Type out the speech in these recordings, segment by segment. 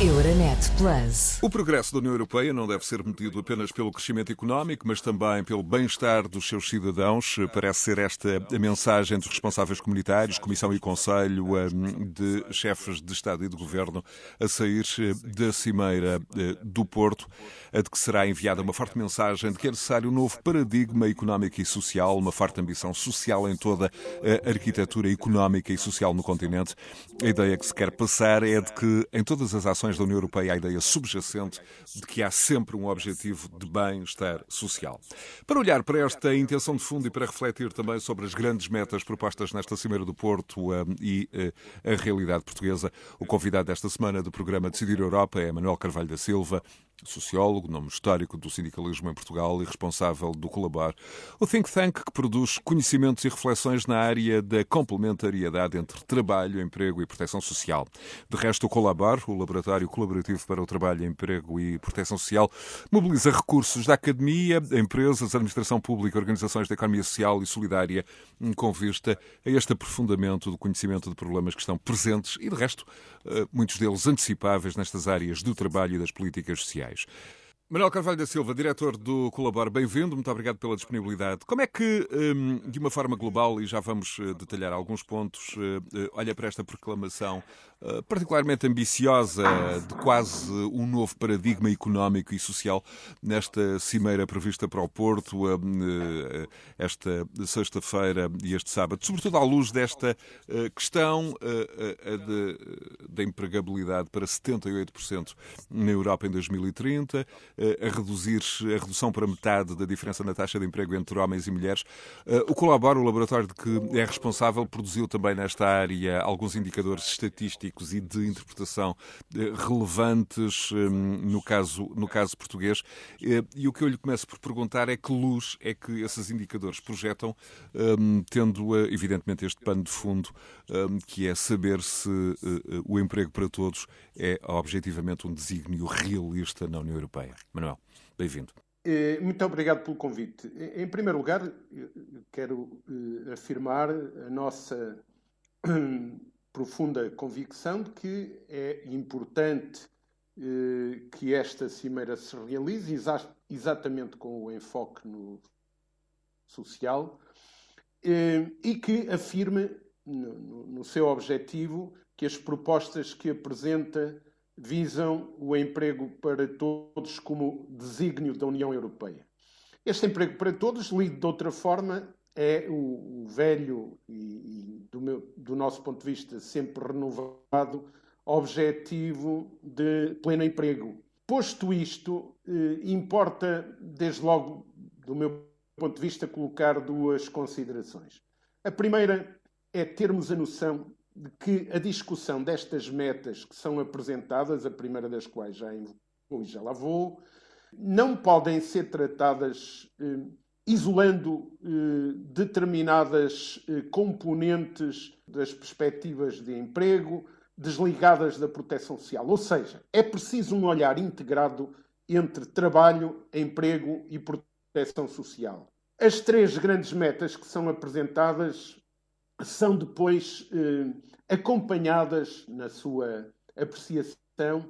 Euronet Plus. O progresso da União Europeia não deve ser medido apenas pelo crescimento económico, mas também pelo bem-estar dos seus cidadãos. Parece ser esta a mensagem dos responsáveis comunitários, Comissão e Conselho, hum, de chefes de Estado e de Governo, a sair eh, da Cimeira eh, do Porto, a de que será enviada uma forte mensagem de que é necessário um novo paradigma económico e social, uma forte ambição social em toda a arquitetura económica e social no continente. A ideia que se quer passar é de que em todas as ações da União Europeia a ideia subjacente de que há sempre um objetivo de bem-estar social. Para olhar para esta intenção de fundo e para refletir também sobre as grandes metas propostas nesta Cimeira do Porto um, e uh, a realidade portuguesa, o convidado desta semana do programa Decidir Europa é Manuel Carvalho da Silva, sociólogo, nome histórico do sindicalismo em Portugal e responsável do Colabar, o think tank que produz conhecimentos e reflexões na área da complementariedade entre trabalho, emprego e proteção social. De resto, o Colabar, o Laboratório Colaborativo para o Trabalho, Emprego e Proteção Social, mobiliza recursos da academia, empresas, administração pública, organizações da economia social e solidária, com vista a este aprofundamento do conhecimento de problemas que estão presentes e, de resto, muitos deles antecipáveis nestas áreas do trabalho e das políticas sociais. Manuel Carvalho da Silva, diretor do Colabor, bem-vindo, muito obrigado pela disponibilidade. Como é que, hum, de uma forma global, e já vamos eh, detalhar alguns pontos, eh, eh, olha para esta proclamação particularmente ambiciosa de quase um novo paradigma económico e social nesta cimeira prevista para o Porto, esta sexta-feira e este sábado, sobretudo à luz desta questão da empregabilidade para 78% na Europa em 2030 a reduzir a redução para metade da diferença na taxa de emprego entre homens e mulheres. Eh, o Colabora, o laboratório de que é responsável, produziu também nesta área alguns indicadores estatísticos e de interpretação eh, relevantes eh, no caso, no caso português. E o que eu lhe começo por perguntar é que luz é que esses indicadores projetam, tendo evidentemente este pano de fundo, que é saber se o emprego para todos é objetivamente um desígnio realista na União Europeia. Manuel, bem-vindo. Eh, muito obrigado pelo convite. Em primeiro lugar, quero eh, afirmar a nossa profunda convicção de que é importante eh, que esta cimeira se realize exatamente com o enfoque no social e que afirme no seu objetivo que as propostas que apresenta visam o emprego para todos como desígnio da União Europeia. Este emprego para todos, lido de outra forma, é o, velho e, e do, meu, do, nosso ponto de vista, sempre renovado objetivo de pleno emprego. Posto isto, eh, importa, desde logo, do meu ponto de vista, colocar duas considerações. A primeira é termos a noção de que a discussão destas metas que são apresentadas, a primeira das quais já invocou e já lá vou, não podem ser tratadas eh, isolando eh, determinadas eh, componentes das perspectivas de emprego, desligadas da proteção social. Ou seja, é preciso um olhar integrado entre trabalho, emprego e proteção social. As três grandes metas que são apresentadas são depois eh, acompanhadas na sua apreciação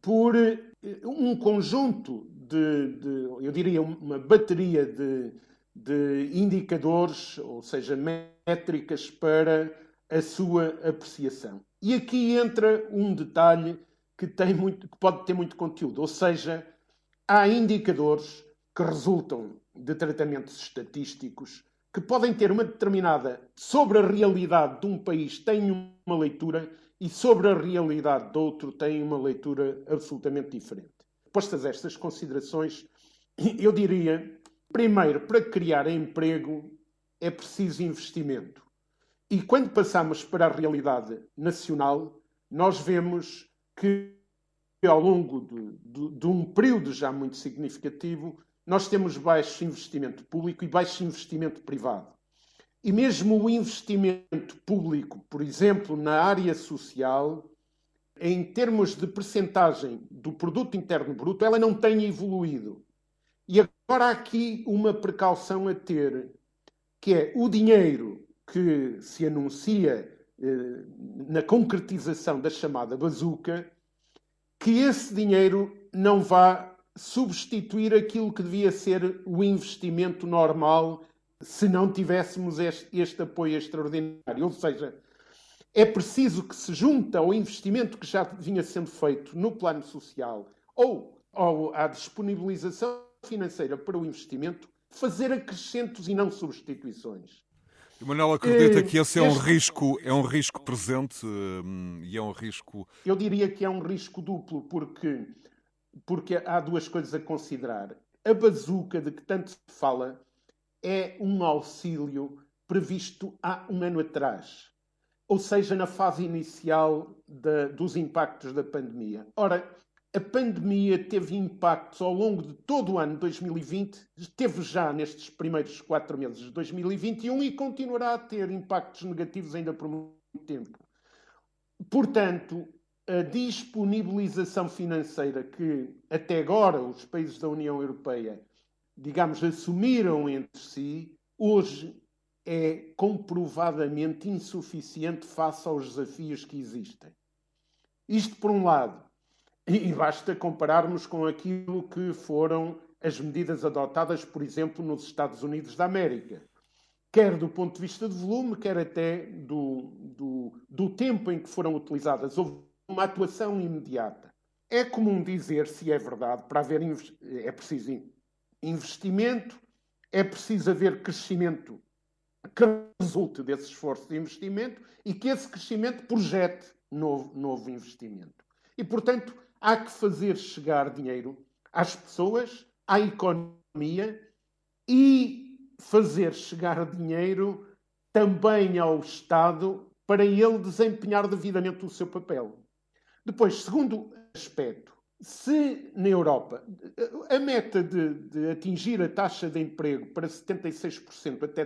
por eh, um conjunto de, de, eu diria, uma bateria de, de indicadores, ou seja, métricas para a sua apreciação. E aqui entra um detalhe que, tem muito, que pode ter muito conteúdo, ou seja, há indicadores que resultam de tratamentos estatísticos que podem ter uma determinada sobre a realidade de um país têm uma leitura e sobre a realidade de outro têm uma leitura absolutamente diferente. Postas estas considerações, eu diria, primeiro, para criar emprego é preciso investimento. E quando passamos para a realidade nacional, nós vemos que ao longo de, de, de um período já muito significativo, nós temos baixo investimento público e baixo investimento privado. E mesmo o investimento público, por exemplo, na área social, em termos de percentagem do produto interno bruto, ela não tem evoluído. E agora há aqui uma precaução a ter, que é o dinheiro que se anuncia eh, na concretização da chamada bazuca, que esse dinheiro não vá substituir aquilo que devia ser o investimento normal se não tivéssemos este, este apoio extraordinário. Ou seja, é preciso que se junte ao investimento que já vinha sendo feito no plano social ou, ou à disponibilização financeira para o investimento, fazer acrescentos e não substituições. E Manuel acredita que esse é um risco, é um risco presente hum, e é um risco. Eu diria que é um risco duplo, porque, porque há duas coisas a considerar. A bazuca de que tanto se fala é um auxílio previsto há um ano atrás, ou seja, na fase inicial de, dos impactos da pandemia. Ora, a pandemia teve impactos ao longo de todo o ano de 2020, teve já nestes primeiros quatro meses de 2021 e continuará a ter impactos negativos ainda por muito tempo. Portanto, a disponibilização financeira que até agora os países da União Europeia, digamos, assumiram entre si, hoje é comprovadamente insuficiente face aos desafios que existem. Isto por um lado. E basta compararmos com aquilo que foram as medidas adotadas, por exemplo, nos Estados Unidos da América, quer do ponto de vista de volume, quer até do, do, do tempo em que foram utilizadas. Houve uma atuação imediata. É comum dizer, se é verdade, para haver é preciso investimento, é preciso haver crescimento que resulte desse esforço de investimento e que esse crescimento projete novo, novo investimento. E, portanto, há que fazer chegar dinheiro às pessoas, à economia e fazer chegar dinheiro também ao Estado para ele desempenhar devidamente o seu papel. Depois, segundo aspecto, se na Europa a meta de, de atingir a taxa de emprego para 76% até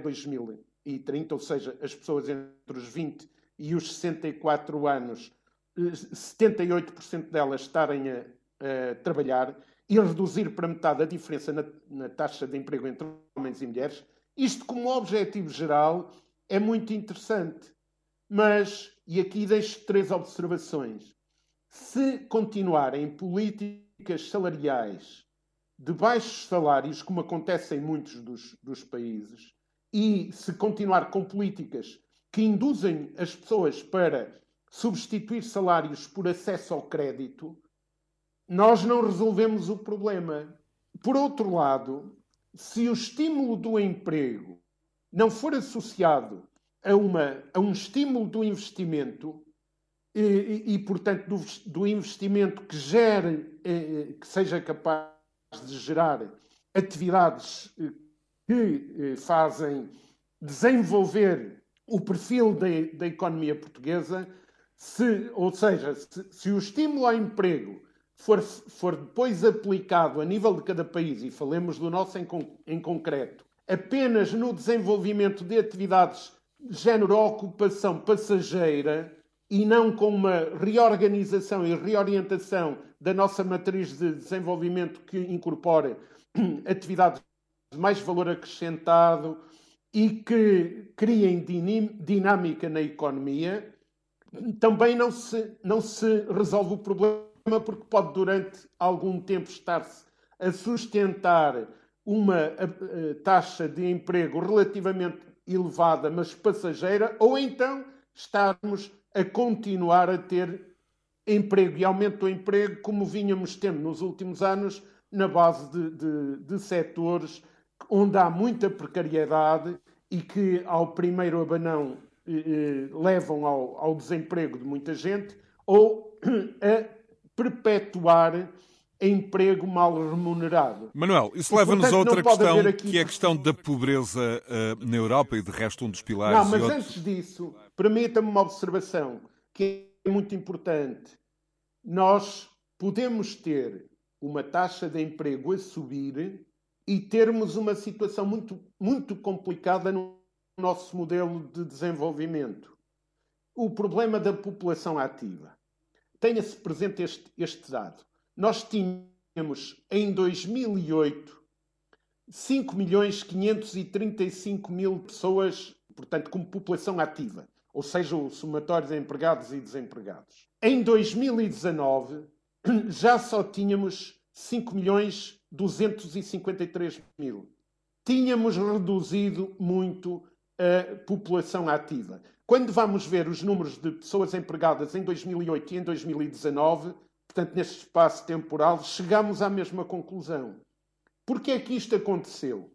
2030, ou seja, as pessoas entre os 20 e os 64 anos 78% delas estarem a, a, trabalhar e reduzir para metade a diferença na, na, taxa de emprego entre homens e mulheres, isto como objetivo geral é muito interessante. Mas, e aqui deixo três observações. Se continuarem políticas salariais de baixos salários, como acontece em muitos dos, dos países, e se continuar com políticas que induzem as pessoas para substituir salários por acesso ao crédito, nós não resolvemos o problema. Por outro lado, se o estímulo do emprego não for associado a, uma, a um estímulo do investimento, e, e, portanto, do, do, investimento que gere, eh, que seja capaz de gerar atividades eh, que eh, fazem desenvolver o perfil da, da economia portuguesa, se, ou seja, se, se o estímulo ao emprego for, for depois aplicado a nível de cada país, e falemos do nosso em, em concreto, apenas no desenvolvimento de atividades de género ocupação passageira e não com uma reorganização e reorientação da nossa matriz de desenvolvimento que incorpore atividades de mais valor acrescentado e que criem dinâmica na economia, também não se, não se resolve o problema porque pode durante algum tempo estar-se a sustentar uma a, taxa de emprego relativamente elevada, mas passageira, ou então estarmos a continuar a ter emprego. E aumento do emprego como vínhamos tendo nos últimos anos na base de, de, de setores onde há muita precariedade e que ao primeiro abanão eh, levam ao, ao, desemprego de muita gente ou a perpetuar emprego mal remunerado. Manuel, isso leva-nos a outra questão, aqui... que é a questão da pobreza uh, na Europa e de resto um dos pilares. Não, mas outros... antes disso, permita-me uma observação que é muito importante. Nós podemos ter uma taxa de emprego a subir e termos uma situação muito, muito complicada no nosso modelo de desenvolvimento. O problema da população ativa. Tenha-se presente este, este dado. Nós tínhamos em 2008 5 milhões 535 mil pessoas, portanto, como população ativa, ou seja, o somatório de empregados e desempregados. Em 2019 já só tínhamos 5 milhões 253 mil. Tínhamos reduzido muito a população ativa. Quando vamos ver os números de pessoas empregadas em 2008 e em 2019, portanto, neste espaço temporal, chegamos à mesma conclusão. Porquê é que isto aconteceu?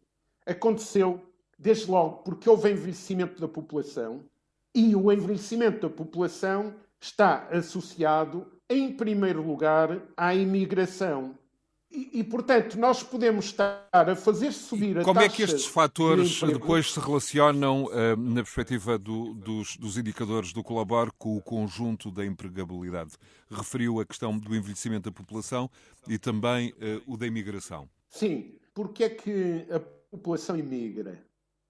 Aconteceu, desde logo, porque houve envelhecimento da população e o envelhecimento da população está associado, em primeiro lugar, à imigração. E, e, portanto, nós podemos estar a fazer subir a Como é que estes fatores de depois se relacionam, uh, na perspectiva do, dos, dos, indicadores do Colabor, com o conjunto da empregabilidade? Referiu a questão do envelhecimento da população e também uh, o da imigração. Sim, porque é que a população imigra?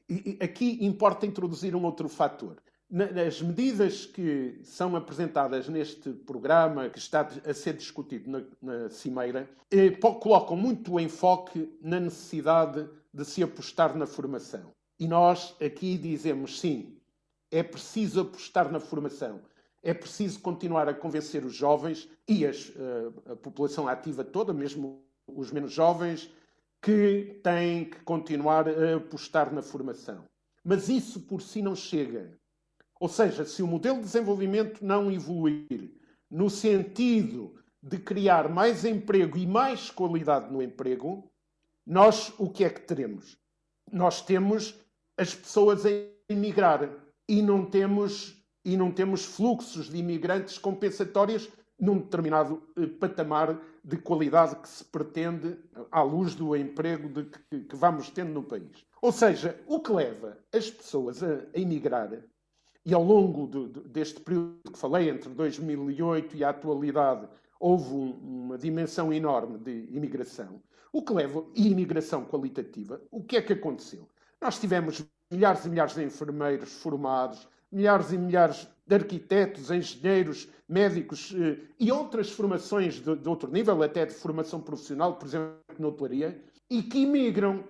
E, aqui importa introduzir um outro fator nas medidas que são apresentadas neste programa, que está a ser discutido na, na Cimeira, eh, colocam muito enfoque na necessidade de se apostar na formação. E nós aqui dizemos sim, é preciso apostar na formação. É preciso continuar a convencer os jovens e as, a, eh, a população ativa toda, mesmo os menos jovens, que têm que continuar a apostar na formação. Mas isso por si não chega. Ou seja, se o modelo de desenvolvimento não evoluir no sentido de criar mais emprego e mais qualidade no emprego, nós o que é que teremos? Nós temos as pessoas a emigrar e não temos e não temos fluxos de imigrantes compensatórios num determinado eh, patamar de qualidade que se pretende à luz do emprego de que, que, vamos tendo no país. Ou seja, o que leva as pessoas a, a emigrar e ao longo de, de, deste período que falei, entre 2008 e a atualidade, houve um, uma dimensão enorme de imigração. O que leva, e imigração qualitativa, o que é que aconteceu? Nós tivemos milhares e milhares de enfermeiros formados, milhares e milhares de arquitetos, engenheiros, médicos eh, e outras formações de, de, outro nível, até de formação profissional, por exemplo, na hotelaria, e que imigram.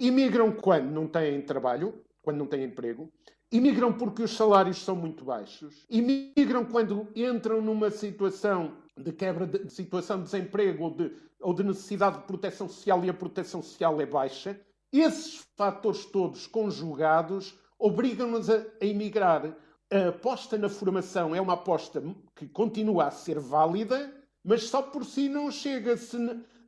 Imigram quando não têm trabalho, quando não têm emprego, Imigram porque os salários são muito baixos. Imigram quando entram numa situação de quebra de, de situação de desemprego ou de, ou de necessidade de proteção social e a proteção social é baixa. Esses fatores todos conjugados obrigam-nos a, a emigrar. A aposta na formação é uma aposta que continua a ser válida, mas só por si não chega. Se,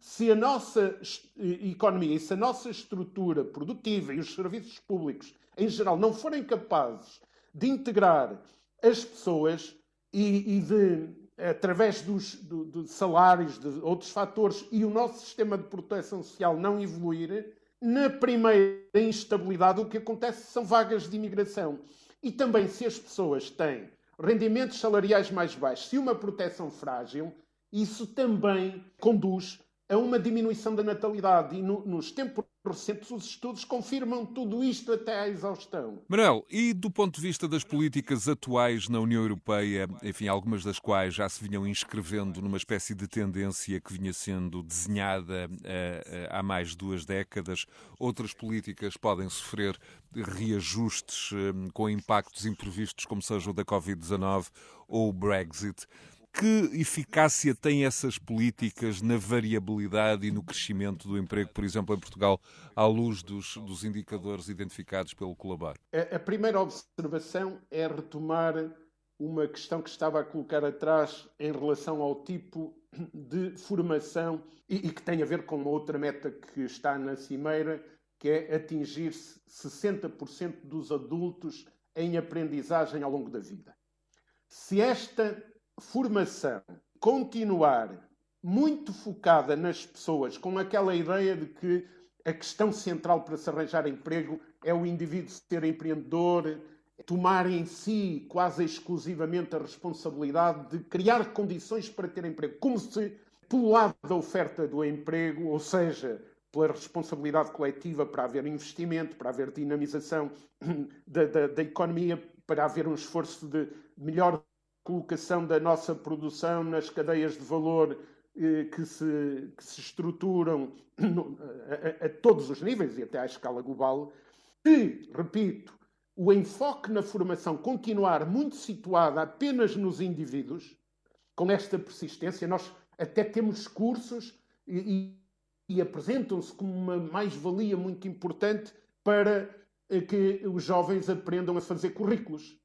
se a nossa economia e se a nossa estrutura produtiva e os serviços públicos em geral, não forem capazes de integrar as pessoas e, e de, através dos do, do salários, de outros fatores, e o nosso sistema de proteção social não evoluir, na primeira instabilidade, o que acontece são vagas de imigração. E também, se as pessoas têm rendimentos salariais mais baixos e uma proteção frágil, isso também conduz a uma diminuição da natalidade. E no, nos tempos recentes os estudos confirmam tudo isto até à exaustão. Manuel, e do ponto de vista das políticas atuais na União Europeia, enfim, algumas das quais já se vinham inscrevendo numa espécie de tendência que vinha sendo desenhada uh, há mais de duas décadas, outras políticas podem sofrer reajustes uh, com impactos imprevistos, como seja o da Covid-19 ou o Brexit. Que eficácia têm essas políticas na variabilidade e no crescimento do emprego, por exemplo, em Portugal, à luz dos, dos indicadores identificados pelo Colabor? A, a primeira observação é retomar uma questão que estava a colocar atrás em relação ao tipo de formação e, e, que tem a ver com uma outra meta que está na cimeira, que é atingir 60% dos adultos em aprendizagem ao longo da vida. Se esta formação continuar muito focada nas pessoas, com aquela ideia de que a questão central para se arranjar emprego é o indivíduo ser empreendedor, tomar em si quase exclusivamente a responsabilidade de criar condições para ter emprego, como se, pelo lado da oferta do emprego, ou seja, pela responsabilidade coletiva para haver investimento, para haver dinamização da, da, da economia, para haver um esforço de melhor colocação da nossa produção nas cadeias de valor eh, que, se, que se estruturam no, a, a, todos os níveis e até à escala global, se, repito, o enfoque na formação continuar muito situado apenas nos indivíduos, com esta persistência, nós Até temos cursos e, e apresentam-se como uma mais-valia muito importante para eh, que os jovens aprendam a fazer currículos.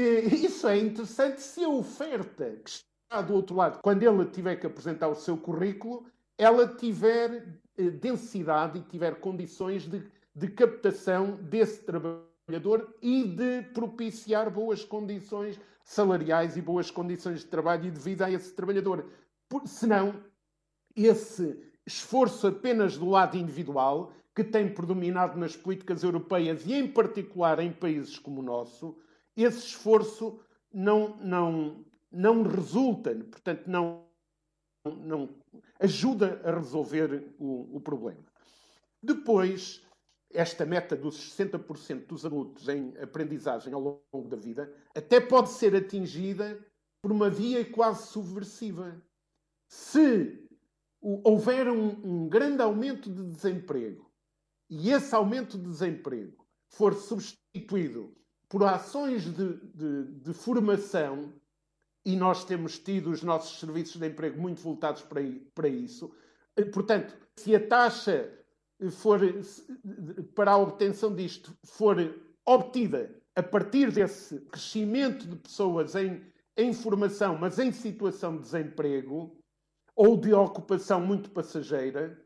Isso é interessante se a oferta que está do outro lado, quando ele tiver que apresentar o seu currículo, ela tiver eh, densidade e tiver condições de, de captação desse trabalhador e de propiciar boas condições salariais e boas condições de trabalho e de vida a esse trabalhador. Por, senão, esse esforço apenas do lado individual, que tem predominado nas políticas europeias e, em particular, em países como o nosso, esse esforço não, não, não resulta, portanto, não, não ajuda a resolver o, o problema. Depois, esta meta dos 60% dos adultos em aprendizagem ao longo da vida até pode ser atingida por uma via quase subversiva. Se houver um, um grande aumento de desemprego e esse aumento de desemprego for substituído por ações de, de, de, formação, e nós temos tido os nossos serviços de emprego muito voltados para, para isso, eh, portanto, se a taxa for, para a obtenção disto for obtida a partir desse crescimento de pessoas em, em formação, mas em situação de desemprego, ou de ocupação muito passageira.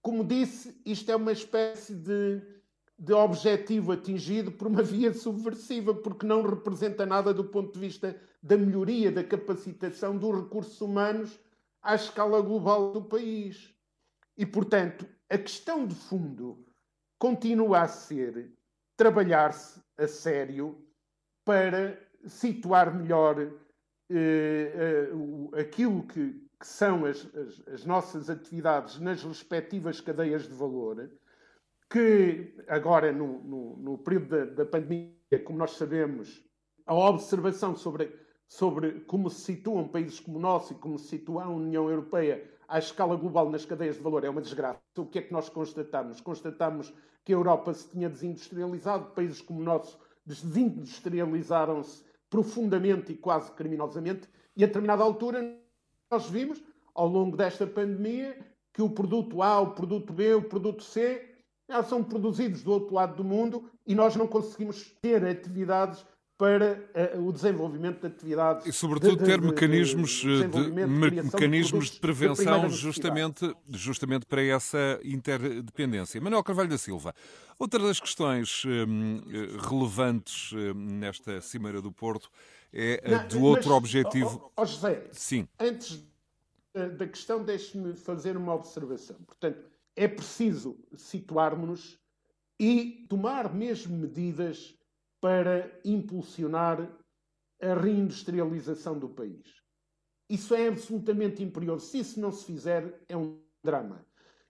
Como disse, isto é uma espécie de, de objetivo atingido por uma via subversiva, porque não representa nada do ponto de vista da melhoria da capacitação dos recursos humanos à escala global do país. E, portanto, a questão de fundo continua a ser trabalhar-se a sério para situar melhor eh, eh, aquilo que, que são as, as, as, nossas atividades nas respectivas cadeias de valor, que agora, no, no, no período da, da, pandemia, como nós sabemos, a observação sobre, sobre como se situam países como o nosso e como se situa a União Europeia à escala global nas cadeias de valor é uma desgraça. O que é que nós constatamos? Constatamos que a Europa se tinha desindustrializado, países como o nosso desindustrializaram-se profundamente e quase criminosamente, e a determinada altura nós vimos, ao longo desta pandemia, que o produto A, o produto B, o produto C já são produzidos do outro lado do mundo e nós não conseguimos ter atividades para uh, o desenvolvimento de atividades. E, sobretudo, de, ter de, mecanismos, de, de mecanismos de, prevenção justamente, justamente para essa interdependência. Manuel Carvalho da Silva, outra das questões hum, relevantes hum, nesta Cimeira do Porto é Não, do outro mas, objetivo. Oh, oh, José, Sim. antes da questão, deixe-me fazer uma observação. Portanto, é preciso situarmos-nos e tomar mesmo medidas para impulsionar a reindustrialização do país. Isso é absolutamente imperioso. Se isso não se fizer, é um drama.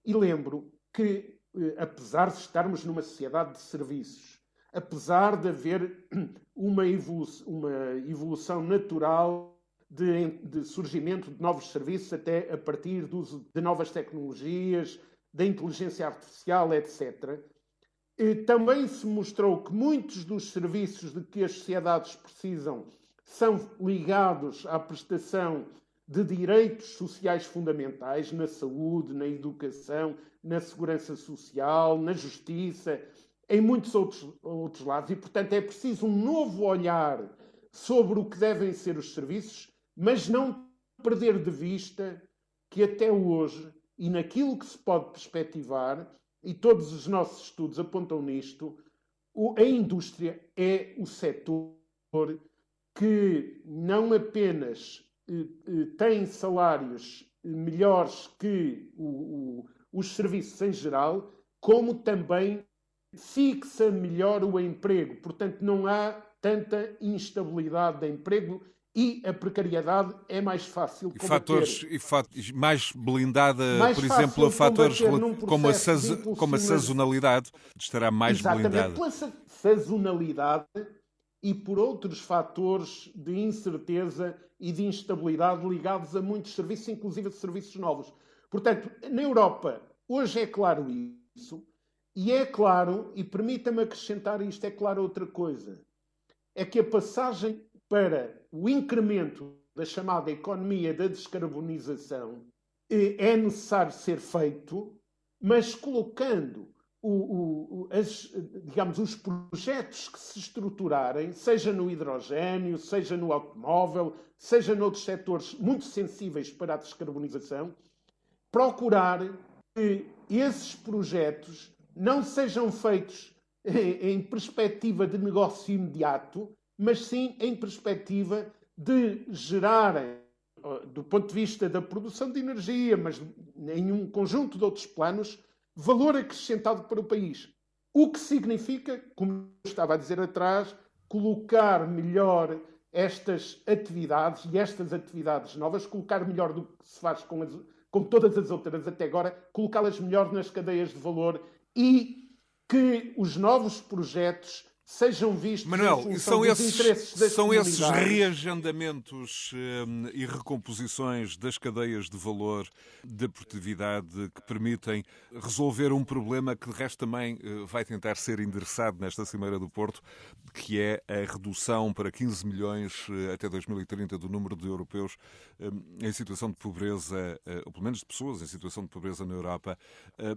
E lembro que, eh, apesar de estarmos numa sociedade de serviços, apesar de haver uma evolução, natural de, surgimento de novos serviços, até a partir de novas tecnologias, da inteligência artificial, etc., também se mostrou que muitos dos serviços de que as sociedades precisam são ligados à prestação de direitos sociais fundamentais na saúde, na educação, na segurança social, na justiça, em muitos outros, outros lados. E, portanto, é preciso um novo olhar sobre o que devem ser os serviços, mas não perder de vista que até hoje, e naquilo que se pode perspectivar, e todos os nossos estudos apontam nisto, a indústria é o setor que não apenas eh, eh, tem salários melhores que o, o, os serviços em geral, como também fixa melhor o emprego. Portanto, não há tanta instabilidade de emprego e a precariedade é mais fácil combater. E fatores, e fat mais blindada, mais por exemplo, a fatores como a, como a sazonalidade, estará mais Exatamente, blindada. pela sazonalidade e por outros fatores de incerteza e de instabilidade ligados a muitos serviços, inclusive a serviços novos. Portanto, na Europa, hoje é claro isso, e é claro, e permita-me acrescentar isto, é claro outra coisa, é que a passagem para o incremento da chamada economia da descarbonização eh, é necessário ser feito, mas colocando o, o, as, digamos, os projetos que se estruturarem, seja no hidrogênio, seja no automóvel, seja noutros setores muito sensíveis para a descarbonização, procurar que esses projetos não sejam feitos em, em perspectiva de negócio imediato, mas sim em perspectiva de gerarem, do ponto de vista da produção de energia, mas em um conjunto de outros planos, valor acrescentado para o país. O que significa, como estava a dizer atrás, colocar melhor estas atividades e estas atividades novas, colocar melhor do que se faz com, as, com todas as outras até agora, colocá-las melhor nas cadeias de valor e que os novos projetos sejam vistos Manuel, são esses, são esses reagendamentos hum, e recomposições das cadeias de valor da produtividade que permitem resolver um problema que de resto também uh, vai tentar ser endereçado nesta Cimeira do Porto, que é a redução para 15 milhões uh, até 2030 do número de europeus uh, em situação de pobreza, ou pelo menos de pessoas em situação de pobreza na Europa.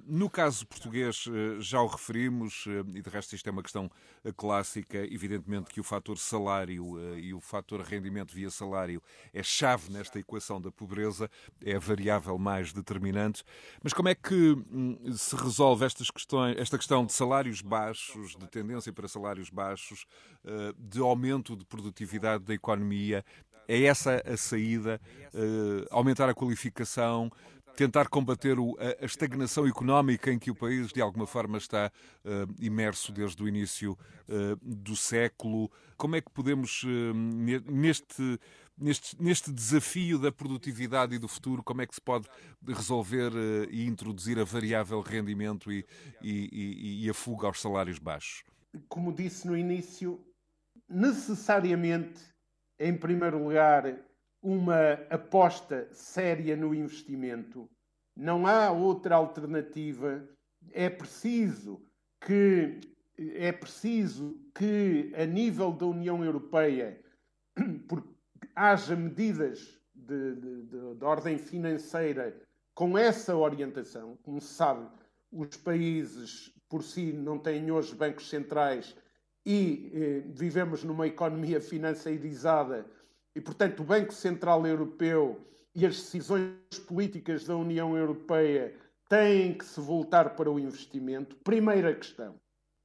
No caso português, já o referimos, e de resto isto é uma questão clássica, evidentemente que o fator salário uh, e o fator rendimento via salário é chave nesta equação da pobreza, é a variável mais determinante. Mas como é que hum, se resolve estas questões, esta questão de salários baixos, de tendência para salários baixos, uh, de aumento de produtividade da economia? É essa a saída? Uh, aumentar a qualificação? Tentar combater o, a, a, estagnação económica em que o país, de alguma forma, está uh, imerso desde o início uh, do século. Como é que podemos, uh, neste, neste, neste desafio da produtividade e do futuro, como é que se pode resolver e introduzir a variável rendimento e, e, e, e a fuga aos salários baixos? Como disse no início, necessariamente, em primeiro lugar, uma aposta séria no investimento. Não há outra alternativa. É preciso que é preciso que a nível da União Europeia haja medidas de, de, de, de ordem financeira com essa orientação. Como se sabe, os países por si não têm hoje bancos centrais e eh, vivemos numa economia financeirizada e, portanto, o Banco Central Europeu e as decisões políticas da União Europeia têm que se voltar para o investimento. Primeira questão: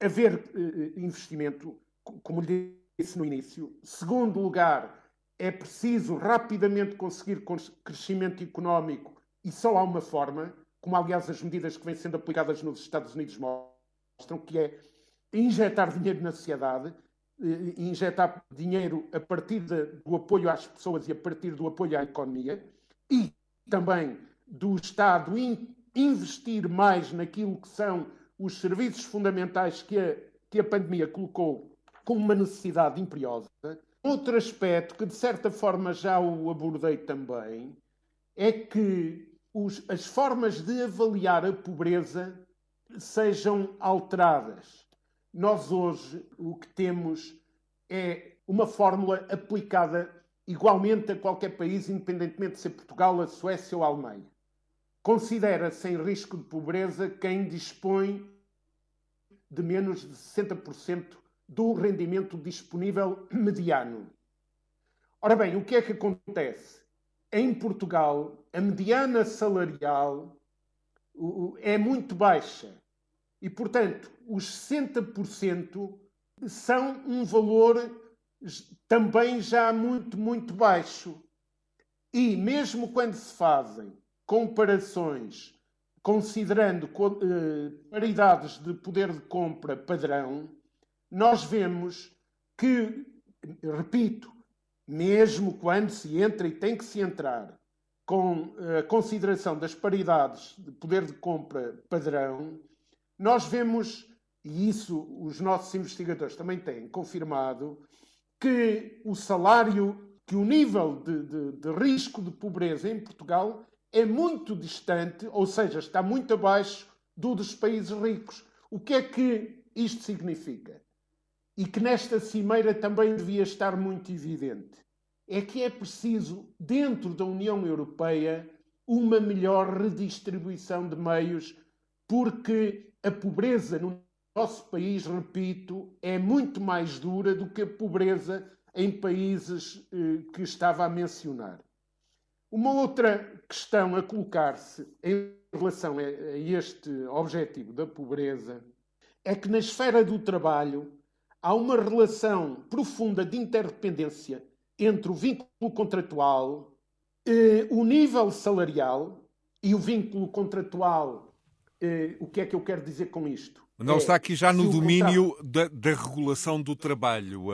haver uh, investimento, como lhe disse no início. Segundo lugar, é preciso rapidamente conseguir crescimento económico e só há uma forma, como aliás as medidas que vêm sendo aplicadas nos Estados Unidos mostram, que é injetar dinheiro na sociedade eh, injetar dinheiro a partir de, do apoio às pessoas e a partir do apoio à economia e também do Estado in, investir mais naquilo que são os serviços fundamentais que a, que a pandemia colocou como uma necessidade imperiosa. Outro aspecto que de certa forma já o abordei também é que os, as formas de avaliar a pobreza sejam alteradas nós hoje o que temos é uma fórmula aplicada igualmente a qualquer país, independentemente de ser Portugal, a Suécia ou a Alemanha. Considera-se em risco de pobreza quem dispõe de menos de 60% do rendimento disponível mediano. Ora bem, o que é que acontece? Em Portugal, a mediana salarial é muito baixa e, portanto, os 60% são um valor também já muito, muito baixo. E mesmo quando se fazem comparações considerando eh, paridades de poder de compra padrão, nós vemos que, repito, mesmo quando se entra e tem que se entrar com a eh, consideração das paridades de poder de compra padrão, nós vemos, e isso os nossos investigadores também têm confirmado, que o salário, que o nível de, de, de risco de pobreza em Portugal é muito distante, ou seja, está muito abaixo do dos países ricos. O que é que isto significa? E que nesta cimeira também devia estar muito evidente. é que é preciso, dentro da União Europeia, uma melhor redistribuição de meios, porque a pobreza no nosso país, repito, é muito mais dura do que a pobreza em países eh, que estava a mencionar. Uma outra questão a colocar-se em relação a este objetivo da pobreza é que na esfera do trabalho há uma relação profunda de interdependência entre o vínculo contratual, eh, o nível salarial e o vínculo contratual. Eh, o que é que eu quero dizer com isto? Não é, está aqui já no domínio da, da, regulação do trabalho,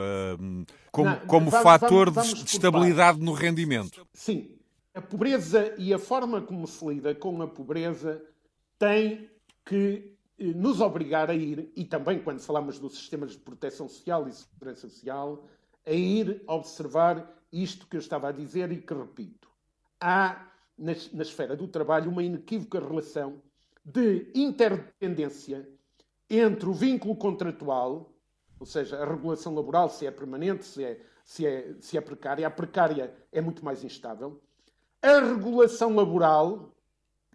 como, Não, como vamos, fator vamos, vamos de estabilidade no rendimento. Sim. A pobreza e a forma como se lida com a pobreza tem que eh, nos obrigar a ir, e também quando falamos dos sistemas de proteção social e segurança social, a ir observar isto que eu estava a dizer e que repito. Há, na, na esfera do trabalho, uma inequívoca relação de interdependência entre o vínculo contratual, ou seja, a regulação laboral, se é permanente, se é, se é, se é precária, a precária é muito mais instável, a regulação laboral,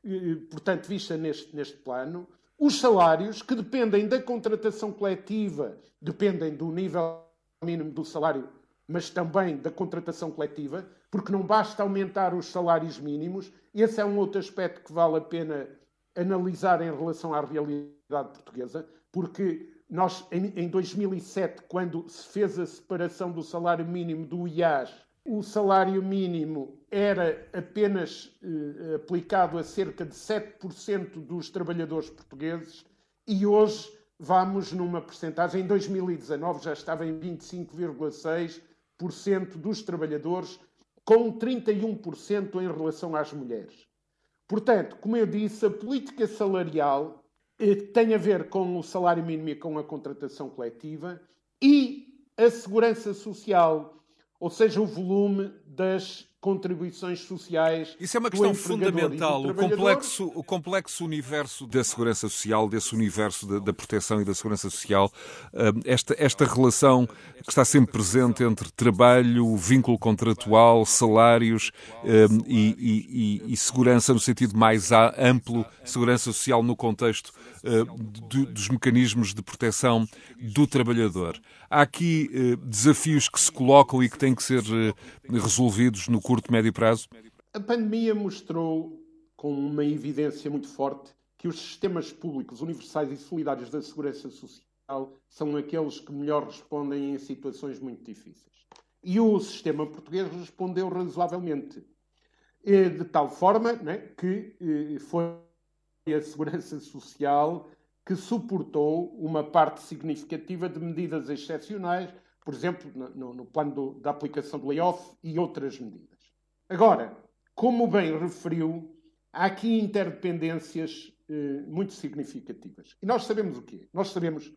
eh, portanto, vista neste, neste plano, os salários, que dependem da contratação coletiva, dependem do nível mínimo do salário, mas também da contratação coletiva, porque não basta aumentar os salários mínimos. Esse é um outro aspecto que vale a pena analisar em relação à realidade portuguesa, porque nós, em 2007, quando se fez a separação do salário mínimo do IAS, o salário mínimo era apenas eh, aplicado a cerca de 7% dos trabalhadores portugueses e hoje vamos numa percentagem, em 2019 já estava em 25,6% dos trabalhadores, com 31% em relação às mulheres. Portanto, como eu disse, a política salarial eh, tem a ver com o salário mínimo e com a contratação coletiva e a segurança social, ou seja, o volume das contribuições sociais. Isso é uma questão fundamental. O complexo, o complexo universo da segurança social, desse universo da, da proteção e da segurança social, hum, esta, esta relação que está sempre presente entre trabalho, vínculo contratual, salários um, e, e, e, segurança no sentido mais amplo, segurança social no contexto uh, dos mecanismos de proteção do trabalhador. Há aqui desafios que se colocam e que têm que ser resolvidos no curto, médio prazo? A pandemia mostrou com uma evidência muito forte que os sistemas públicos universais e solidários da segurança social são aqueles que melhor respondem em situações muito difíceis. E o sistema português respondeu razoavelmente. De tal forma né, que eh, foi a segurança social que suportou uma parte significativa de medidas excepcionais, por exemplo, no, no plano do, da aplicação do layoff e outras medidas. Agora, como bem referiu, há aqui interdependências eh, muito significativas. E nós sabemos o quê? Nós sabemos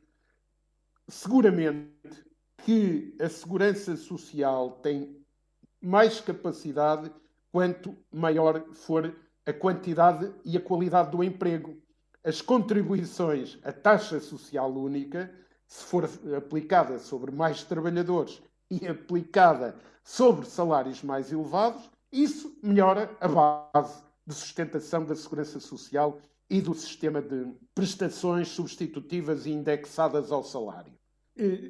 seguramente que a segurança social tem mais capacidade quanto maior for a quantidade e a qualidade do emprego. As contribuições, a taxa social única, se for aplicada sobre mais trabalhadores e aplicada sobre salários mais elevados, isso melhora a base de sustentação da segurança social e do sistema de prestações substitutivas e indexadas ao salário.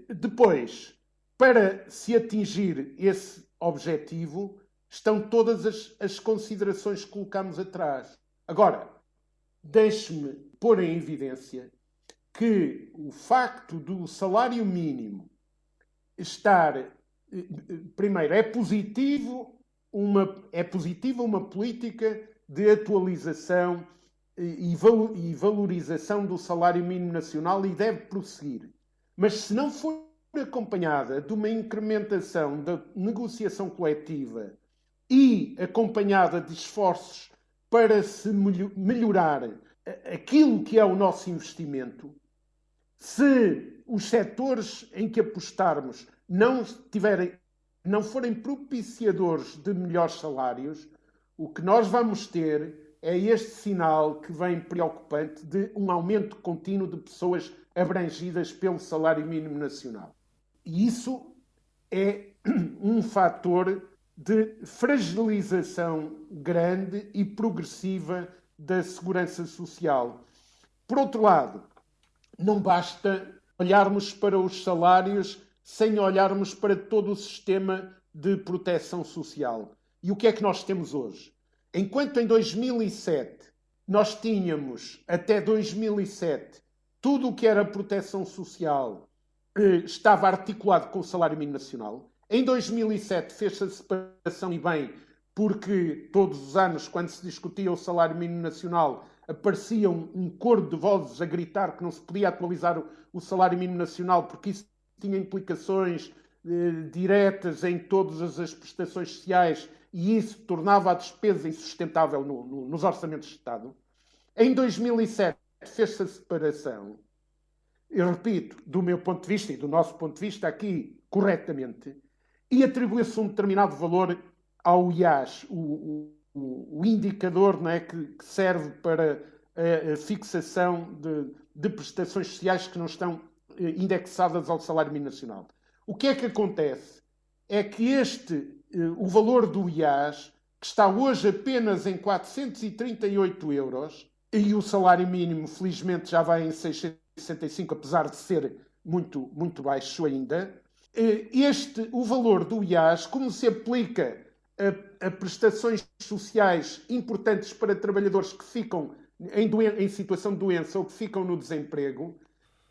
Depois, para se atingir esse objetivo, estão todas as, as considerações que colocamos atrás. Agora, deixe-me pôr em evidência que o facto do salário mínimo estar, eh, primeiro, é positivo uma, é positiva uma política de atualização e, e valorização do salário mínimo nacional e deve prosseguir. Mas se não for acompanhada de uma incrementação da negociação coletiva e acompanhada de esforços para se melhorar aquilo que é o nosso investimento, se os setores em que apostarmos não tiverem não forem propiciadores de melhores salários, o que nós vamos ter é este sinal que vem preocupante de um aumento contínuo de pessoas abrangidas pelo salário mínimo nacional. E isso é um fator de fragilização grande e progressiva da segurança social. Por outro lado, não basta olharmos para os salários sem olharmos para todo o sistema de proteção social. E o que é que nós temos hoje? Enquanto em 2007 nós tínhamos, até 2007, tudo o que era proteção social eh, estava articulado com o salário mínimo nacional. Em 2007 fez-se a separação e bem, porque todos os anos, quando se discutia o salário mínimo nacional, aparecia um, coro de vozes a gritar que não se podia atualizar o, o salário mínimo nacional porque isso tinha implicações eh, diretas em todas as prestações sociais e isso tornava a despesa insustentável no, no, nos orçamentos de Estado. Em 2007 fez-se a separação, eu repito, do meu ponto de vista e do nosso ponto de vista aqui, corretamente, e atribuiu-se um determinado valor ao IAS, o, o, o indicador não é, que, que serve para a, a fixação de, de, prestações sociais que não estão indexadas ao salário mínimo nacional. O que é que acontece? É que este eh, o valor do IAS, que está hoje apenas em 438 euros, e o salário mínimo, felizmente, já vai em 665, apesar de ser muito, muito baixo ainda. Eh, este, o valor do IAS, como se aplica a, a prestações sociais importantes para trabalhadores que ficam em, em situação de doença ou que ficam no desemprego,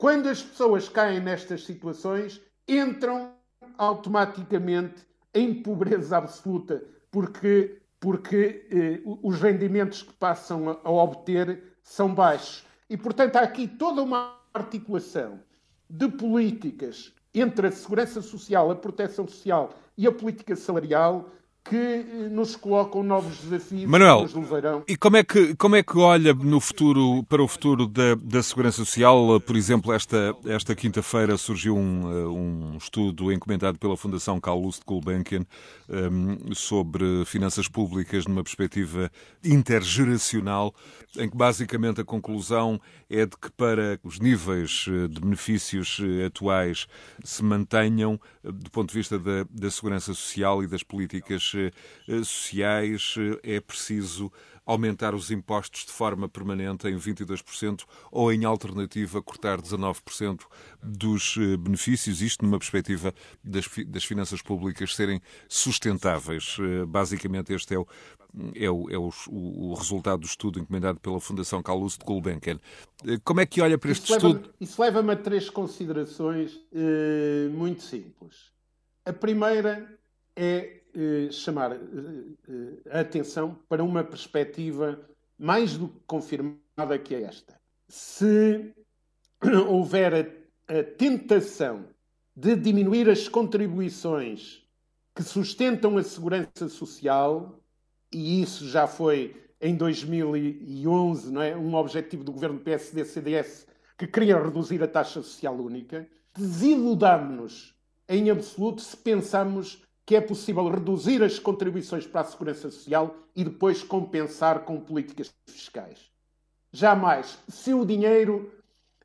quando as pessoas caem nestas situações, entram automaticamente em pobreza absoluta, porque, porque eh, os rendimentos que passam a, a obter são baixos. E, portanto, há aqui toda uma articulação de políticas entre a segurança social, a proteção social e a política salarial que eh, nos colocam novos desafios Manuel, que nos levarão. E como é que, como é que olha no futuro, para o futuro da, da Segurança Social? Por exemplo, esta, esta quinta-feira surgiu um, eh, um estudo encomendado pela Fundação Carlos de Gulbenkian um, sobre finanças públicas numa perspectiva intergeracional, em que basicamente a conclusão é de que para os níveis eh, de benefícios atuais se mantenham, do ponto de vista da, da segurança social e das políticas sociais, eh, é preciso aumentar os impostos de forma permanente em 22% ou, em alternativa, cortar 19% dos eh, benefícios, isto numa perspectiva das, das finanças públicas serem sustentáveis. Basicamente, este é o, é o, é o, o, resultado do estudo encomendado pela Fundação Carlos de Gulbenkian. Como é que olha para este isso estudo? Leva, isso leva-me a três considerações eh, muito simples. A primeira é eh, chamar eh, eh, a atenção para uma perspectiva mais do que confirmada que é esta. Se houver a, a tentação de diminuir as contribuições que sustentam a segurança social, e isso já foi em 2011 não é? um objetivo do governo PSD-CDS que queria reduzir a taxa social única, desiludamos-nos em absoluto se pensamos que é possível reduzir as contribuições para a segurança social e depois compensar com políticas fiscais. Jamais, se o dinheiro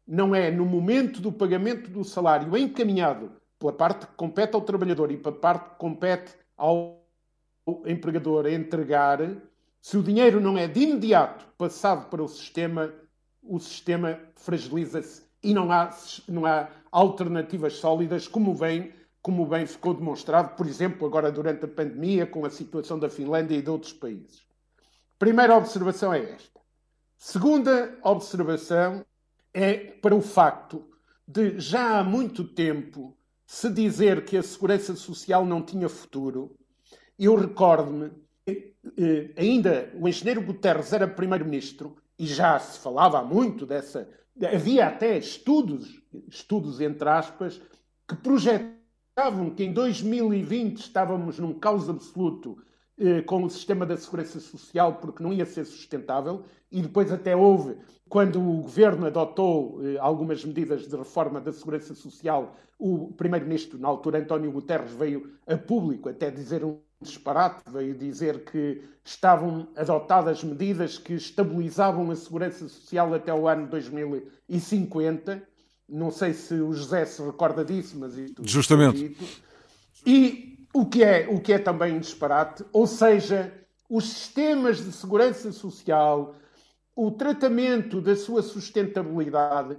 não é no momento do pagamento do salário encaminhado pela parte que compete ao trabalhador e pela parte que compete ao empregador a entregar, se o dinheiro não é de imediato passado para o sistema, o sistema fragiliza-se e não há, não há alternativas sólidas, como vem como bem ficou demonstrado, por exemplo, agora durante a pandemia, com a situação da Finlândia e de outros países. Primeira observação é esta. Segunda observação é para o facto de já há muito tempo se dizer que a segurança social não tinha futuro. Eu recordo-me, eh, ainda o engenheiro Guterres era primeiro-ministro e já se falava muito dessa. Havia até estudos, estudos entre aspas, que projetavam achavam que em 2020 estávamos num caos absoluto eh, com o sistema da segurança social porque não ia ser sustentável. E depois até houve, quando o governo adotou eh, algumas medidas de reforma da segurança social, o primeiro-ministro, na altura António Guterres, veio a público até dizer um disparate, veio dizer que estavam adotadas medidas que estabilizavam a segurança social até o ano 2050 não sei se o José se recorda disso, mas isto. Justamente. E o que é, o que é também um disparate, ou seja, os sistemas de segurança social, o tratamento da sua sustentabilidade,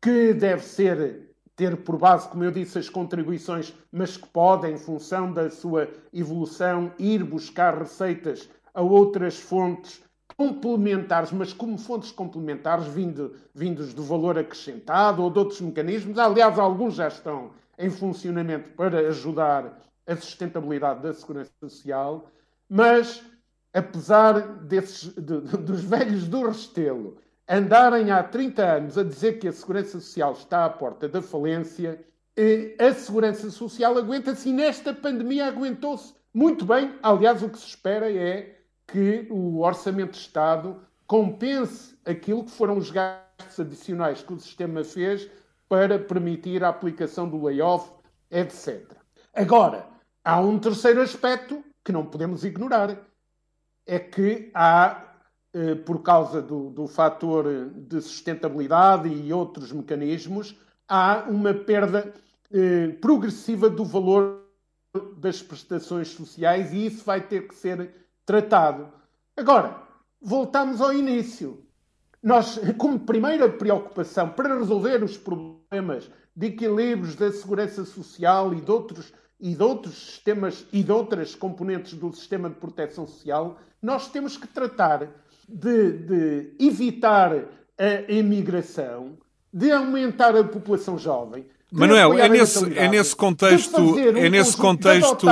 que deve ser ter por base, como eu disse, as contribuições, mas que podem, em função da sua evolução, ir buscar receitas a outras fontes complementares, mas como fontes complementares vindo, vindos do valor acrescentado ou de outros mecanismos. Aliás, alguns já estão em funcionamento para ajudar a sustentabilidade da segurança social, mas apesar desses, de, dos velhos do Restelo andarem há 30 anos a dizer que a segurança social está à porta da falência, a segurança social aguenta-se e nesta pandemia aguentou-se muito bem. Aliás, o que se espera é que o Orçamento de Estado compense aquilo que foram os gastos adicionais que o sistema fez para permitir a aplicação do layoff, etc. Agora, há um terceiro aspecto que não podemos ignorar. É que há, eh, por causa do, do fator de sustentabilidade e outros mecanismos, há uma perda eh, progressiva do valor das prestações sociais e isso vai ter que ser tratado. Agora, voltamos ao início. Nós, como primeira preocupação para resolver os problemas de equilíbrios da segurança social e de outros, e de outros sistemas e de outras componentes do sistema de proteção social, nós temos que tratar de, de evitar a imigração, de aumentar a população jovem, Manuel, é nesse, é nesse contexto, um é nesse contexto,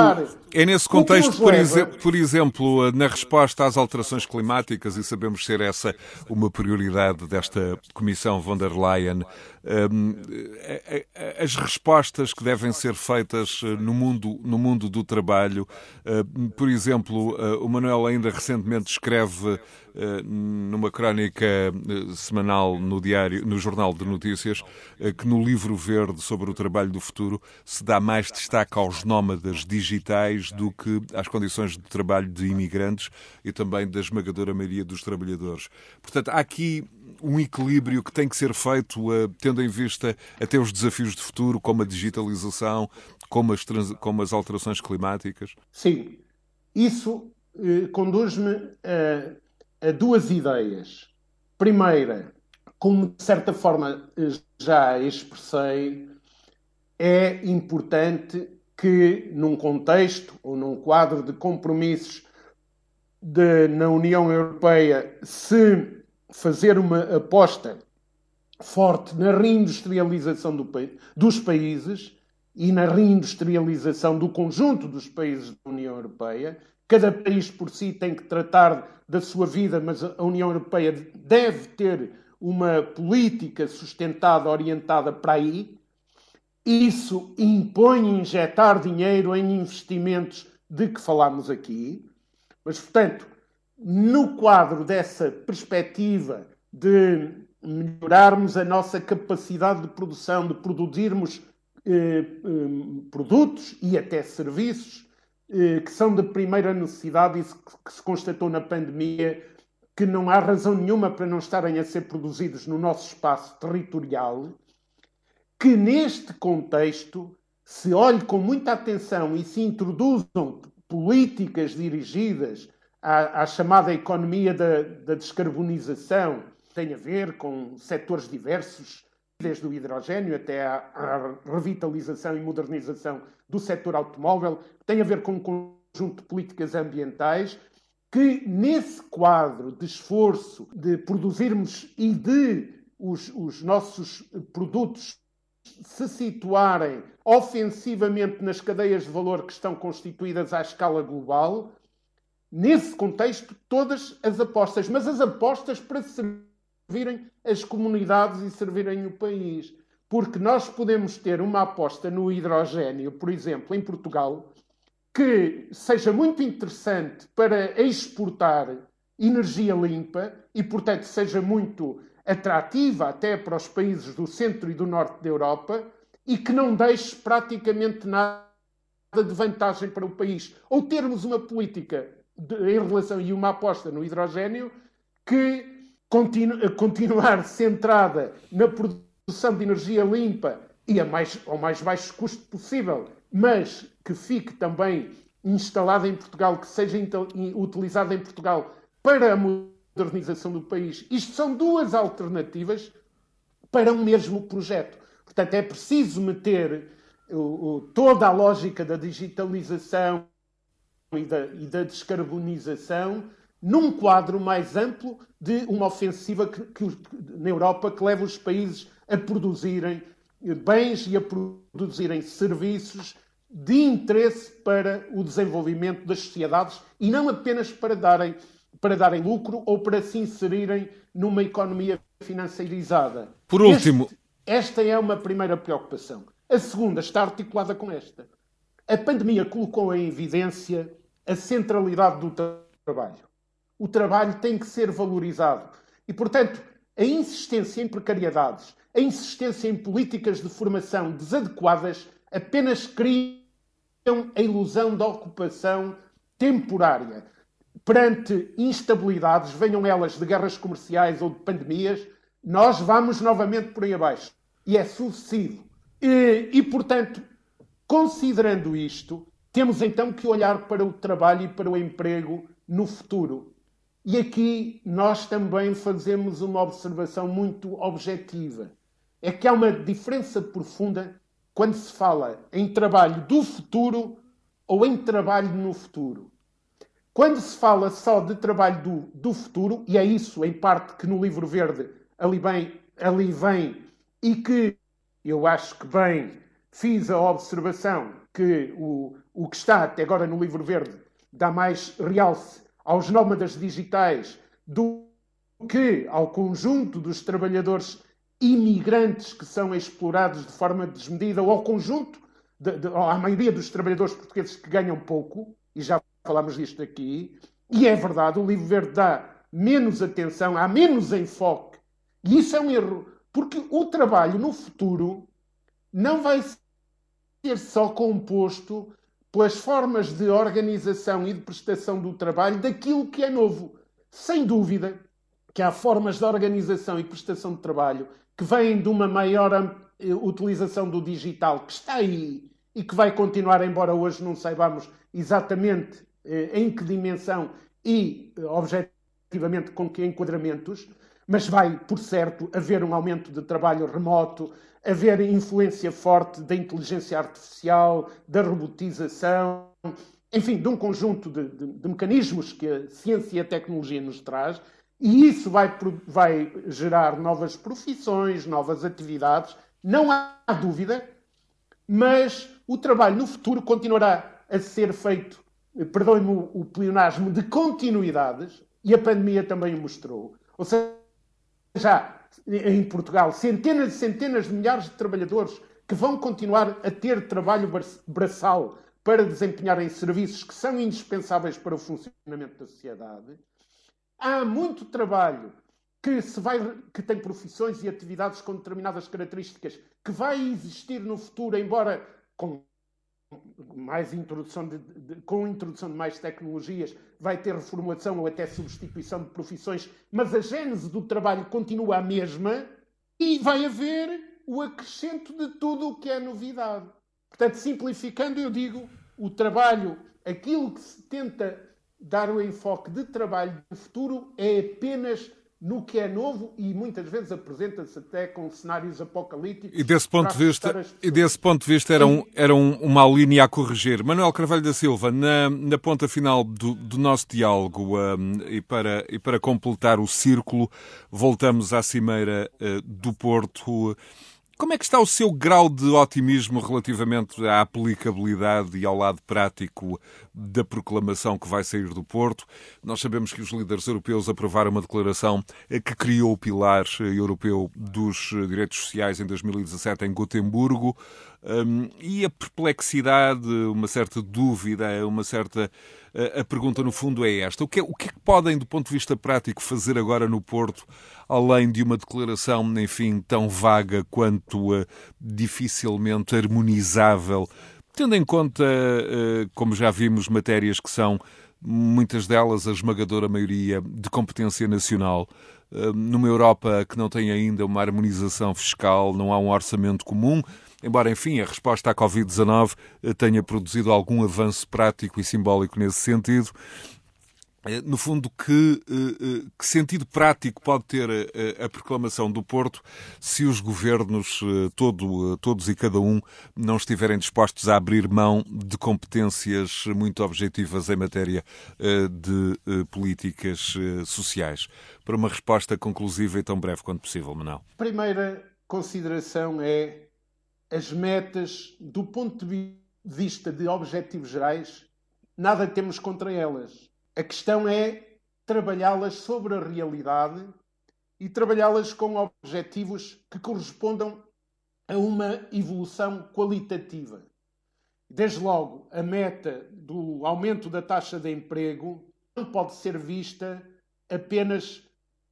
é nesse contexto, por, por, exemplo, na resposta às alterações climáticas, e sabemos ser essa uma prioridade desta Comissão von der Leyen, as respostas que devem ser feitas eh, no mundo, no mundo do trabalho, por exemplo, eh, o Manuel ainda recentemente escreve eh, numa crónica semanal no diário, no Jornal de Notícias, que no livro verde sobre o trabalho do futuro se dá mais destaque aos nómadas digitais do que às condições de trabalho de imigrantes e também da esmagadora maioria dos trabalhadores. Portanto, há aqui um equilíbrio que tem que ser feito uh, tendo em vista até os desafios de futuro, como a digitalização, como as, trans... como as alterações climáticas? Sim. Isso uh, conduz-me a, a duas ideias. Primeira, como de certa forma já expressei, é importante que, num contexto ou num quadro de compromissos de, na União Europeia, se fazer uma aposta forte na reindustrialização do, dos países e na reindustrialização do conjunto dos países da União Europeia. Cada país por si tem que tratar da sua vida, mas a União Europeia deve ter uma política sustentada, orientada para aí. Isso impõe injetar dinheiro em investimentos de que falámos aqui. Mas, portanto, no quadro dessa perspectiva de melhorarmos a nossa capacidade de produção, de produzirmos eh, eh, produtos e até serviços eh, que são de primeira necessidade e que se constatou na pandemia que não há razão nenhuma para não estarem a ser produzidos no nosso espaço territorial que neste contexto se olhe com muita atenção e se introduzam políticas dirigidas à, à chamada economia da, da, descarbonização, tem a ver com setores diversos, desde o hidrogênio até à, à revitalização e modernização do setor automóvel, tem a ver com um conjunto de políticas ambientais que, nesse quadro de esforço de produzirmos e de os, os nossos produtos se situarem ofensivamente nas cadeias de valor que estão constituídas à escala global, nesse contexto, todas as apostas, mas as apostas para servirem as comunidades e servirem o país. Porque nós podemos ter uma aposta no hidrogênio, por exemplo, em Portugal, que seja muito interessante para exportar energia limpa e, portanto, seja muito atrativa até para os países do centro e do norte da Europa e que não deixe praticamente nada de vantagem para o país. Ou termos uma política de, em relação e uma aposta no hidrogênio que continu, continuar centrada na produção de energia limpa e a mais, ao mais baixo custo possível, mas que fique também instalada em Portugal, que seja utilizada em Portugal para a modernização do país. Isto são duas alternativas para um mesmo projeto. Portanto, é preciso meter o, o, toda a lógica da digitalização e da, e da, descarbonização num quadro mais amplo de uma ofensiva que, que, na Europa que leva os países a produzirem bens e a produzirem serviços de interesse para o desenvolvimento das sociedades e não apenas para darem, para darem lucro ou para se inserirem numa economia financeirizada. Por último. Este, esta é uma primeira preocupação. A segunda está articulada com esta. A pandemia colocou em evidência a centralidade do trabalho. O trabalho tem que ser valorizado. E, portanto, a insistência em precariedades, a insistência em políticas de formação desadequadas apenas criam a ilusão da ocupação temporária. Perante instabilidades, venham elas de guerras comerciais ou de pandemias, nós vamos novamente por aí abaixo. E é sucessivo. E, e, portanto, considerando isto, temos então que olhar para o trabalho e para o emprego no futuro. E aqui nós também fazemos uma observação muito objetiva. É que há uma diferença profunda quando se fala em trabalho do futuro ou em trabalho no futuro. Quando se fala só de trabalho do, do futuro, e é isso em parte que no livro verde ali, bem, ali vem, e que eu acho que bem fiz a observação que o, o que está até agora no livro verde dá mais realce aos nómadas digitais do que ao conjunto dos trabalhadores imigrantes que são explorados de forma desmedida ou ao conjunto, de, de, à maioria dos trabalhadores portugueses que ganham pouco, e já falámos disto aqui, e é verdade, o livro verde dá menos atenção, há menos enfoque, e isso é um erro, porque o trabalho no futuro não vai ser só composto pelas formas de organização e de prestação do trabalho daquilo que é novo. Sem dúvida que há formas de organização e prestação de trabalho que vêm de uma maior eh, utilização do digital, que está aí e que vai continuar, embora hoje não saibamos exatamente eh, em que dimensão e, eh, objetivamente, com que enquadramentos, mas vai, por certo, haver um aumento de trabalho remoto, haver influência forte da inteligência artificial, da robotização, enfim, de um conjunto de, de, de mecanismos que a ciência e a tecnologia nos traz e isso vai, vai gerar novas profissões, novas atividades, não há dúvida, mas o trabalho no futuro continuará a ser feito, perdoem-me o, o pleonasmo, de continuidades, e a pandemia também o mostrou. Ou seja, em Portugal, centenas e centenas de milhares de trabalhadores que vão continuar a ter trabalho braçal para desempenharem serviços que são indispensáveis para o funcionamento da sociedade. Há muito trabalho que, se vai, que tem profissões e atividades com determinadas características que vai existir no futuro, embora com mais introdução de, de, com introdução de mais tecnologias, vai ter reformulação ou até substituição de profissões, mas a gênese do trabalho continua a mesma e vai haver o acrescento de tudo o que é novidade. Portanto, simplificando, eu digo, o trabalho, aquilo que se tenta dar o enfoque de trabalho do futuro é apenas no que é novo e muitas vezes apresenta-se até com cenários apocalípticos. E desse ponto de vista, e desse ponto de vista era, um, era um, uma linha a corrigir. Manuel Carvalho da Silva, na, na ponta final do, do nosso diálogo um, e, para, e para completar o círculo, voltamos à Cimeira uh, do Porto. Como é que está o seu grau de otimismo relativamente à aplicabilidade e ao lado prático da proclamação que vai sair do Porto? Nós sabemos que os líderes europeus aprovaram uma declaração que criou o pilar europeu dos direitos sociais em 2017 em Gotemburgo. Um, e a perplexidade, uma certa dúvida, uma certa. A pergunta, no fundo, é esta: o que, é, o é que podem, do ponto de vista prático, fazer agora no Porto, além de uma declaração, enfim, tão vaga quanto uh, dificilmente harmonizável, tendo em conta, uh, como já vimos, matérias que são muitas delas a esmagadora maioria de competência nacional. Numa Europa que não tem ainda uma harmonização fiscal, não há um orçamento comum, embora, enfim, a resposta à Covid-19 tenha produzido algum avanço prático e simbólico nesse sentido. Eh, no fundo, que, eh, eh, que, sentido prático pode ter a, a, proclamação do Porto se os governos, todo, todos e cada um, não estiverem dispostos a abrir mão de competências muito objetivas em matéria de políticas sociais? Para uma resposta conclusiva e tão breve quanto possível, Manuel. Primeira consideração é as metas, do ponto de vista de objetivos gerais, nada temos contra elas a questão é trabalhá-las sobre a realidade e trabalhá-las com objetivos que correspondam a uma evolução qualitativa. Desde logo, a meta do aumento da taxa de emprego não pode ser vista apenas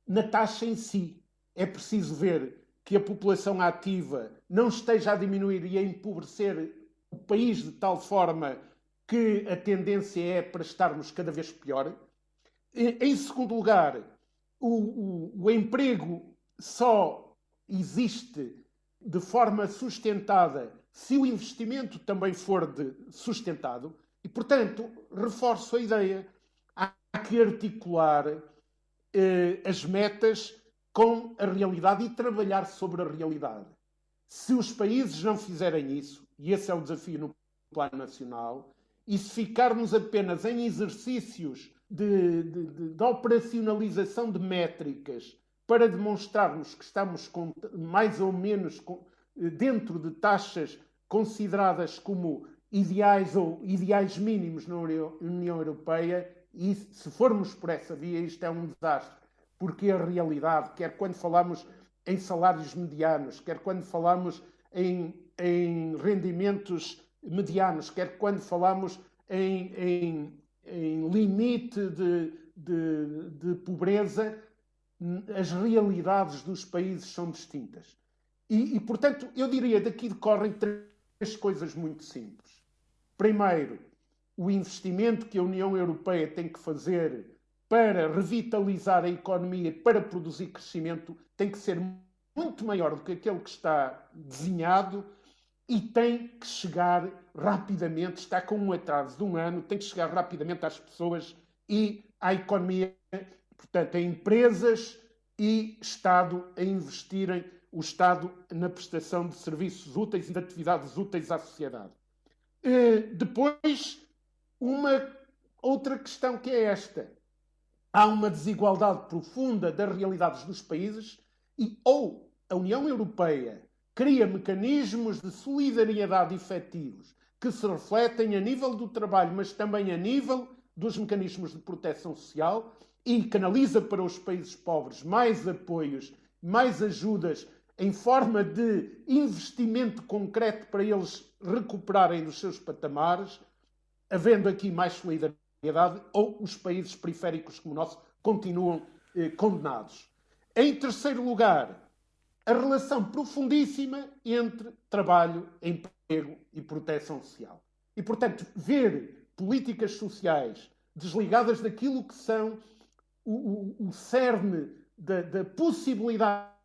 na taxa em si. É preciso ver que a população ativa não esteja a diminuir e a empobrecer o país de tal forma que a tendência é para estarmos cada vez pior. Em segundo lugar, o, o, o emprego só existe de forma sustentada se o investimento também for de, sustentado. E, portanto, reforço a ideia. Há que articular eh, as metas com a realidade e trabalhar sobre a realidade. Se os países não fizerem isso, e esse é o desafio no plano nacional, e se ficarmos apenas em exercícios de, de, de, de operacionalização de métricas para demonstrarmos que estamos com, mais ou menos com, dentro de taxas consideradas como ideais ou ideais mínimos na União Europeia, e se formos por essa via, isto é um desastre, porque a realidade, quer quando falamos em salários medianos, quer quando falamos em, em rendimentos medianos, quer quando falamos em, em, em limite de, de, de, pobreza, as realidades dos países são distintas. E, e, portanto, eu diria daqui decorrem três coisas muito simples. Primeiro, o investimento que a União Europeia tem que fazer para revitalizar a economia, para produzir crescimento, tem que ser muito maior do que aquele que está desenhado e tem que chegar rapidamente, está com um atraso de um ano, tem que chegar rapidamente às pessoas e à economia, portanto, a empresas e Estado a investirem o Estado na prestação de serviços úteis e de atividades úteis à sociedade. Depois, uma outra questão que é esta. Há uma desigualdade profunda das realidades dos países e ou a União Europeia cria mecanismos de solidariedade efetivos que se refletem a nível do trabalho, mas também a nível dos mecanismos de proteção social e canaliza para os países pobres mais apoios, mais ajudas em forma de investimento concreto para eles recuperarem dos seus patamares, havendo aqui mais solidariedade, ou os países periféricos como o nosso continuam eh, condenados. Em terceiro lugar, a relação profundíssima entre trabalho, emprego e proteção social. E, portanto, ver políticas sociais desligadas daquilo que são o, o, o cerne da, da possibilidade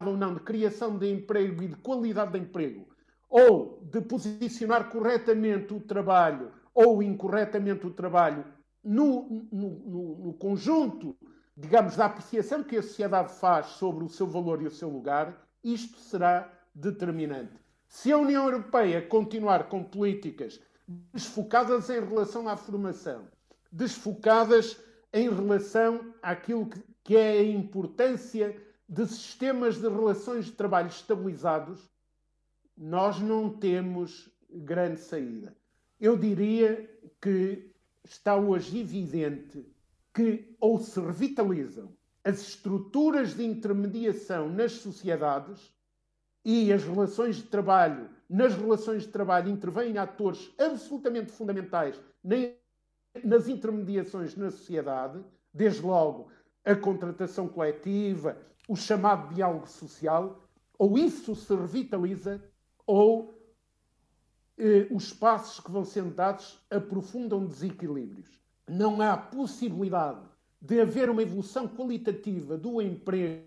ou não de criação de emprego e de qualidade de emprego, ou de posicionar corretamente o trabalho ou incorretamente o trabalho no, no, no, no conjunto digamos, da apreciação que a sociedade faz sobre o seu valor e o seu lugar, isto será determinante. Se a União Europeia continuar com políticas desfocadas em relação à formação, desfocadas em relação àquilo que é a importância de sistemas de relações de trabalho estabilizados, nós não temos grande saída. Eu diria que está hoje evidente que ou se revitalizam as estruturas de intermediação nas sociedades e as relações de trabalho, nas relações de trabalho intervêm atores absolutamente fundamentais nas intermediações na sociedade, desde logo a contratação coletiva, o chamado diálogo social, ou isso se revitaliza, ou eh, os passos que vão sendo dados aprofundam desequilíbrios não há possibilidade de haver uma evolução qualitativa do emprego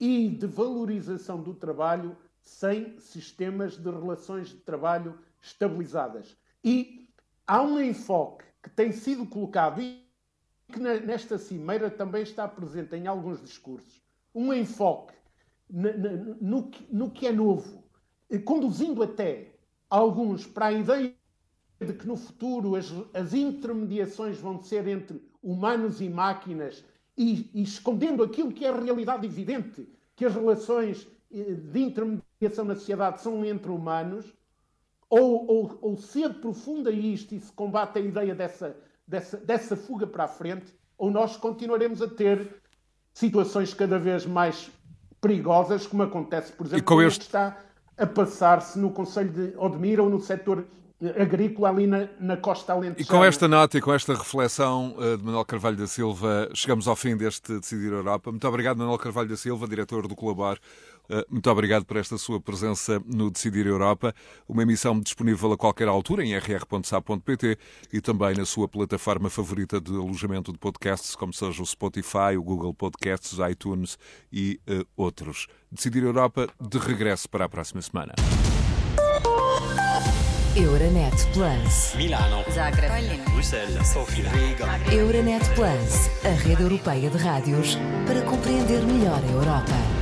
e de valorização do trabalho sem sistemas de relações de trabalho estabilizadas. E há um enfoque que tem sido colocado e que nesta cimeira também está presente em alguns discursos, um enfoque no, no que é novo, conduzindo até alguns para a ideia de que no futuro as, as intermediações vão ser entre humanos e máquinas e, e, escondendo aquilo que é a realidade evidente, que as relações eh, de intermediação na sociedade são entre humanos, ou, ou, ou se aprofunda isto e se combate a ideia dessa, dessa, dessa fuga para a frente, ou nós continuaremos a ter situações cada vez mais perigosas, como acontece, por exemplo, com este... está a passar-se no Conselho de Odmira ou no setor agrícola ali na, na costa alentejana. E com esta nota e com esta reflexão uh, de Manuel Carvalho da Silva, chegamos ao fim deste Decidir Europa. Muito obrigado, Manuel Carvalho da Silva, diretor do Colabor. Uh, muito obrigado por esta sua presença no Decidir Europa, uma emissão disponível a qualquer altura em rr.sa.pt e também na sua plataforma favorita de alojamento de podcasts, como seja o Spotify, o Google Podcasts, iTunes e uh, outros. Decidir Europa de regresso para a próxima semana. Euronet Plus. Milano. Zagreb. Bruxelas. Sofia. Riga. Euronet Plus, a rede europeia de rádios para compreender melhor a Europa.